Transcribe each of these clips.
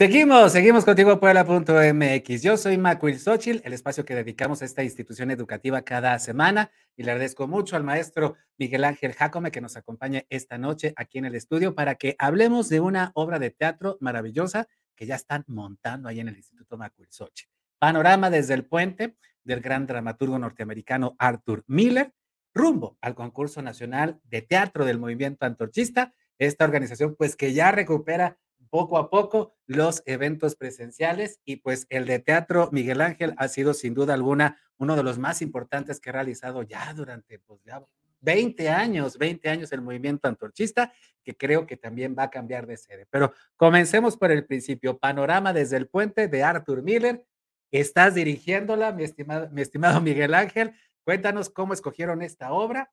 Seguimos, seguimos contigo Puebla.mx. Yo soy Macuil Xochitl, el espacio que dedicamos a esta institución educativa cada semana y le agradezco mucho al maestro Miguel Ángel Jacome que nos acompaña esta noche aquí en el estudio para que hablemos de una obra de teatro maravillosa que ya están montando ahí en el Instituto Macuil Xochitl. Panorama desde el puente del gran dramaturgo norteamericano Arthur Miller, rumbo al concurso nacional de teatro del movimiento antorchista, esta organización pues que ya recupera poco a poco los eventos presenciales y pues el de teatro Miguel Ángel ha sido sin duda alguna uno de los más importantes que ha realizado ya durante pues ya 20 años, 20 años el movimiento antorchista, que creo que también va a cambiar de sede. Pero comencemos por el principio. Panorama desde el puente de Arthur Miller. Estás dirigiéndola, mi estimado, mi estimado Miguel Ángel. Cuéntanos cómo escogieron esta obra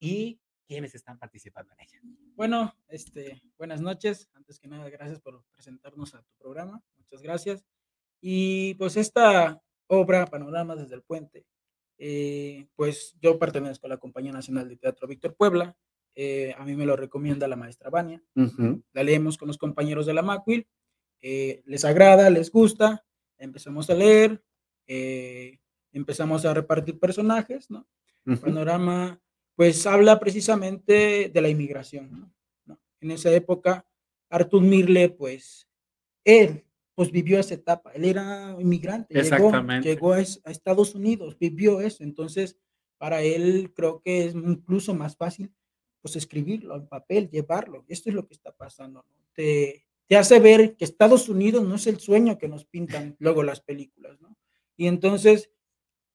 y quiénes están participando en ella. Bueno, este, buenas noches. Antes que nada, gracias por presentarnos a tu programa. Muchas gracias. Y pues esta obra, Panorama desde el Puente, eh, pues yo pertenezco a la Compañía Nacional de Teatro Víctor Puebla. Eh, a mí me lo recomienda la maestra Vania. La leemos con los compañeros de la Macuil. Eh, les agrada, les gusta. Empezamos a leer. empezamos a repartir personajes, ¿no? Panorama pues habla precisamente de la inmigración. ¿no? En esa época, Artur Mirle, pues, él, pues vivió esa etapa, él era inmigrante, llegó, llegó a, Estados Unidos, vivió eso, entonces, para él creo que es incluso más fácil, pues, escribirlo en papel, llevarlo, esto es lo que está pasando, ¿no? Te, te hace ver que Estados Unidos no es el sueño que nos pintan luego las películas, ¿no? Y entonces,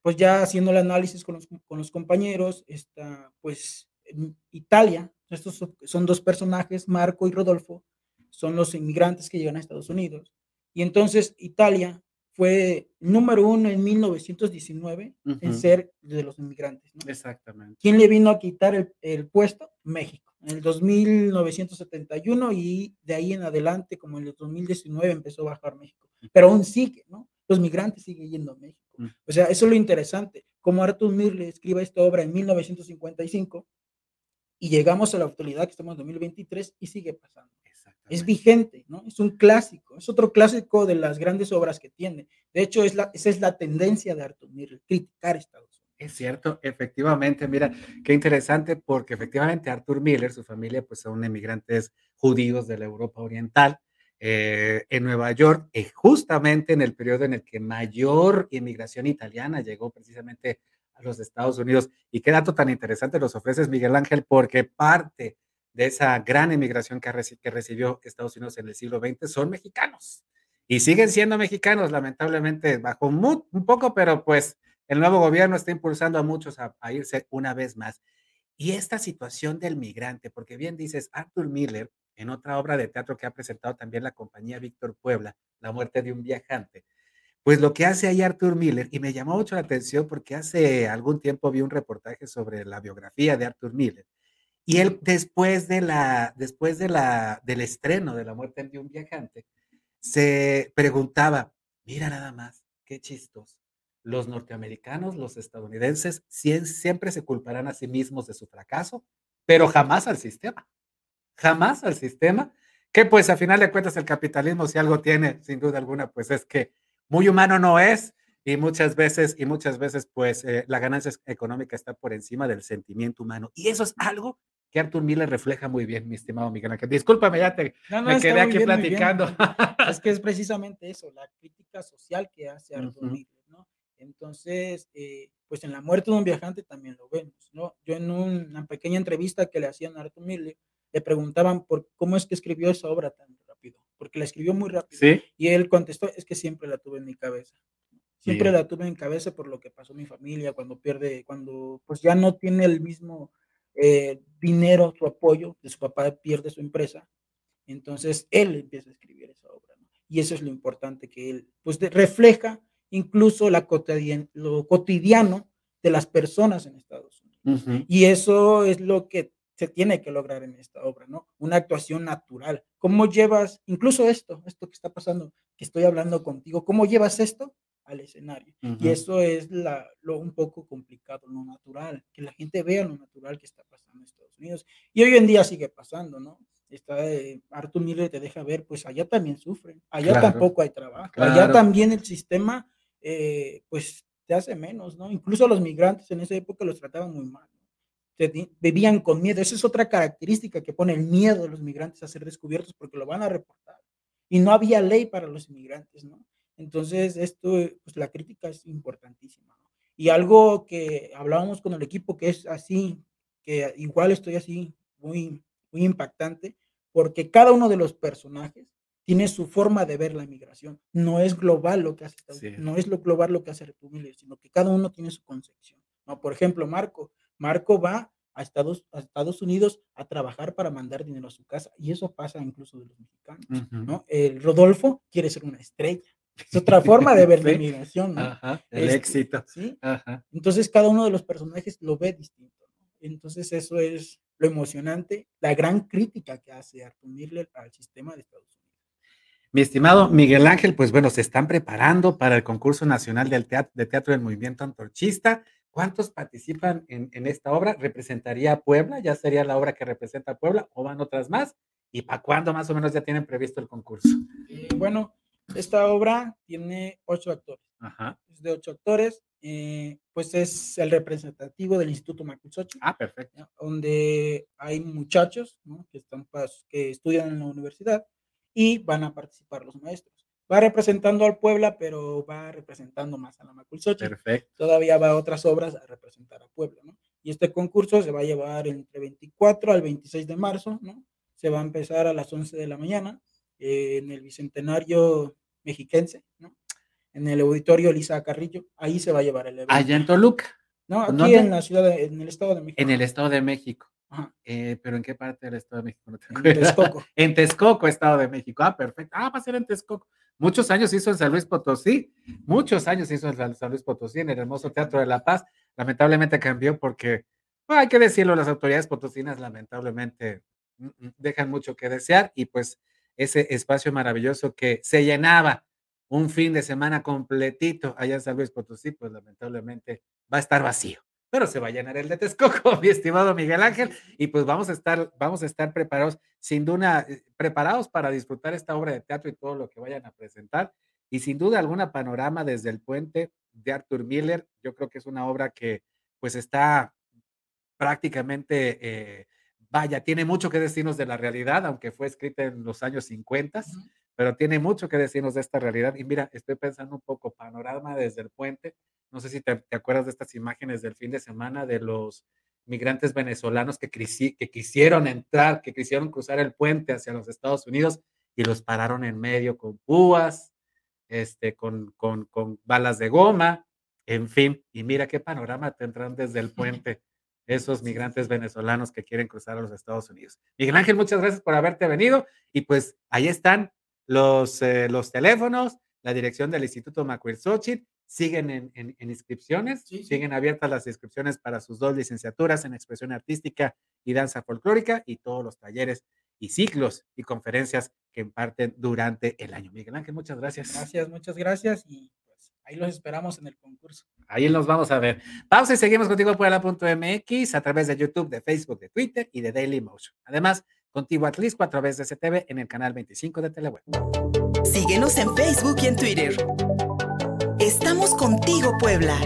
pues ya haciendo el análisis con los, con los compañeros, está, pues Italia, estos son dos personajes, Marco y Rodolfo, son los inmigrantes que llegan a Estados Unidos. Y entonces Italia fue número uno en 1919 en ser de los inmigrantes. Exactamente. ¿Quién le vino a quitar el, el, puesto? México. En el 2971 y de ahí en adelante, como en el 2019, empezó a bajar México. Pero aún sigue, ¿no? Los migrantes siguen yendo a México. Mm. O sea, eso es lo interesante. Como Arthur Mirle escribe esta obra en 1955 y llegamos a la actualidad que estamos en 2023 y sigue pasando. Es vigente, ¿no? Es un clásico, es otro clásico de las grandes obras que tiene. De hecho, es la, esa es la tendencia de Arthur Mirle, criticar Estados Unidos. Es cierto, efectivamente, mira, qué interesante porque efectivamente Arthur Miller, su familia, pues son emigrantes judíos de la Europa Oriental, eh, en Nueva York, eh, justamente en el periodo en el que mayor inmigración italiana llegó precisamente a los Estados Unidos. Y qué dato tan interesante nos ofreces, Miguel Ángel, porque parte de esa gran inmigración que, recibió Estados Unidos en el siglo XX son mexicanos. Y siguen siendo mexicanos, lamentablemente, bajo un poco, pero pues el nuevo gobierno está impulsando a muchos a irse una vez más. Y esta situación del migrante, porque bien dices, Arthur Miller en otra obra de teatro que ha presentado también la compañía Víctor Puebla, La muerte de un viajante. Pues lo que hace ahí Arthur Miller, y me llamó mucho la atención porque hace algún tiempo vi un reportaje sobre la biografía de Arthur Miller, y él después, de la, después de la, del estreno de La muerte de un viajante, se preguntaba, mira nada más, qué chistos. Los norteamericanos, los estadounidenses, siempre se culparán a sí mismos de su fracaso, pero jamás al sistema jamás al sistema, que pues a final de cuentas el capitalismo si algo tiene, sin duda alguna, pues es que muy humano no es y muchas veces, y muchas veces pues eh, la ganancia económica está por encima del sentimiento humano. Y eso es algo que Arthur Miller refleja muy bien, mi estimado Miguel Ángel. Discúlpame, ya te me quedé aquí platicando. es que es precisamente eso, la crítica social que hace Arthur Miller, ¿no? Entonces, eh, pues en la muerte de un viajante también lo vemos, ¿no? Yo en una pequeña entrevista que le hacían a Arthur Miller, le preguntaban por cómo es que escribió esa obra tan rápido, porque la escribió muy rápido. Y él contestó, es que siempre la tuve en mi cabeza. Siempre la tuve en cabeza por lo que pasó mi familia, cuando pierde, cuando pues ya no tiene el mismo eh, dinero, su apoyo, de su papá pierde su empresa. Entonces él empieza a escribir esa obra. Y eso es lo importante que él, pues refleja incluso la lo cotidiano de las personas en Estados Unidos. Y eso es lo que se tiene que lograr en esta obra, ¿no? Una actuación natural. ¿Cómo llevas, incluso esto, esto que está pasando, que estoy hablando contigo, cómo llevas esto al escenario? Y eso es la, lo un poco complicado, lo natural, que la gente vea lo natural que está pasando en Estados Unidos. Y hoy en día sigue pasando, ¿no? está Arthur Miller te deja ver, pues allá también sufren, allá tampoco hay trabajo, allá también el sistema, eh, pues te hace menos, ¿no? Incluso los migrantes en esa época los trataban muy mal, vivían con miedo, esa es otra característica que pone el miedo de los migrantes a ser descubiertos porque lo van a reportar. Y no había ley para los inmigrantes, ¿no? Entonces, esto, pues la crítica es importantísima. ¿no? Y algo que hablábamos con el equipo que es así, que igual estoy así, muy, muy impactante, porque cada uno de los personajes tiene su forma de ver la migración. No es global lo que hace, no es lo global lo que hace República, sino que cada uno tiene su concepción. ¿no? Por ejemplo, Marco. Marco va a Estados, a Estados Unidos a trabajar para mandar dinero a su casa. Y eso pasa incluso de los mexicanos. ¿no? El Rodolfo quiere ser una estrella. Es otra forma de ver la migración. ¿no? el este, éxito. ¿sí? Entonces cada uno de los personajes lo ve distinto. Entonces eso es lo emocionante, la gran crítica que hace Arthur Miller al sistema de Estados Unidos. Mi estimado Miguel Ángel, pues bueno, se están preparando para el concurso nacional del teatro, de teatro del movimiento antorchista. ¿Cuántos participan en, esta obra? ¿Representaría a Puebla? ¿Ya sería la obra que representa a Puebla o van otras más? ¿Y para cuándo más o menos ya tienen previsto el concurso? Eh, bueno, esta obra tiene ocho actores. Ajá. Es de ocho actores. Eh, pues es el representativo del Instituto Macusochi. Ah, perfecto. Donde hay muchachos que, están, que estudian en la universidad y van a participar los maestros. Va representando al Puebla, pero va representando más a la Maculsochi. Perfecto. Todavía va a otras obras a representar a Puebla, ¿no? Y este concurso se va a llevar entre 24 al 26 de marzo, ¿no? Se va a empezar a las 11 de la mañana eh, en el Bicentenario Mexiquense, ¿no? en el auditorio Elisa Carrillo, ahí se va a llevar el evento. Allá en Toluca. No, aquí en la ciudad, en el Estado de México. En el Estado de México. Eh, pero ¿en qué parte del Estado de México? en Texcoco. en Texcoco, Estado de México. Ah, perfecto. Ah, va a ser en Texcoco. Muchos años hizo en San Luis Potosí. Muchos años hizo en San Luis Potosí, en el hermoso Teatro de la Paz. Lamentablemente cambió porque, hay que decirlo, las autoridades potosinas lamentablemente mm, mm, dejan mucho que desear y pues ese espacio maravilloso que se llenaba un fin de semana completito allá en San Luis Potosí, pues lamentablemente va a estar vacío, pero se va a llenar el de Texcoco, mi estimado Miguel Ángel, y pues vamos a estar, vamos a estar preparados, sin duda, eh, preparados para disfrutar esta obra de teatro y todo lo que vayan a presentar, y sin duda alguna panorama desde el puente de Arthur Miller, yo creo que es una obra que pues está prácticamente, eh, vaya, tiene mucho que decirnos de la realidad, aunque fue escrita en los años 50 pero tiene mucho que decirnos de esta realidad. Y mira, estoy pensando un poco, panorama desde el puente. No sé si te, acuerdas de estas imágenes del fin de semana de los migrantes venezolanos que, que quisieron entrar, que quisieron cruzar el puente hacia los Estados Unidos y los pararon en medio con púas, este, con, con, con balas de goma, en fin. Y mira qué panorama tendrán desde el puente esos migrantes venezolanos que quieren cruzar a los Estados Unidos. Miguel Ángel, muchas gracias por haberte venido y pues ahí están los, eh, los teléfonos, la dirección del Instituto Macuilxochitl, siguen en, inscripciones, siguen abiertas las inscripciones para sus dos licenciaturas en expresión artística y danza folclórica y todos los talleres y ciclos y conferencias que imparten durante el año. Miguel Ángel, muchas gracias. Gracias, muchas gracias y pues ahí los esperamos en el concurso. Ahí nos vamos a ver. Pausa y seguimos contigo por la.mx a través de YouTube, de Facebook, de Twitter y de Daily Motion. Además, Contigo Atlisco a través de CTV en el canal 25 de Teleweb. Síguenos en Facebook y en Twitter. Estamos contigo, Puebla.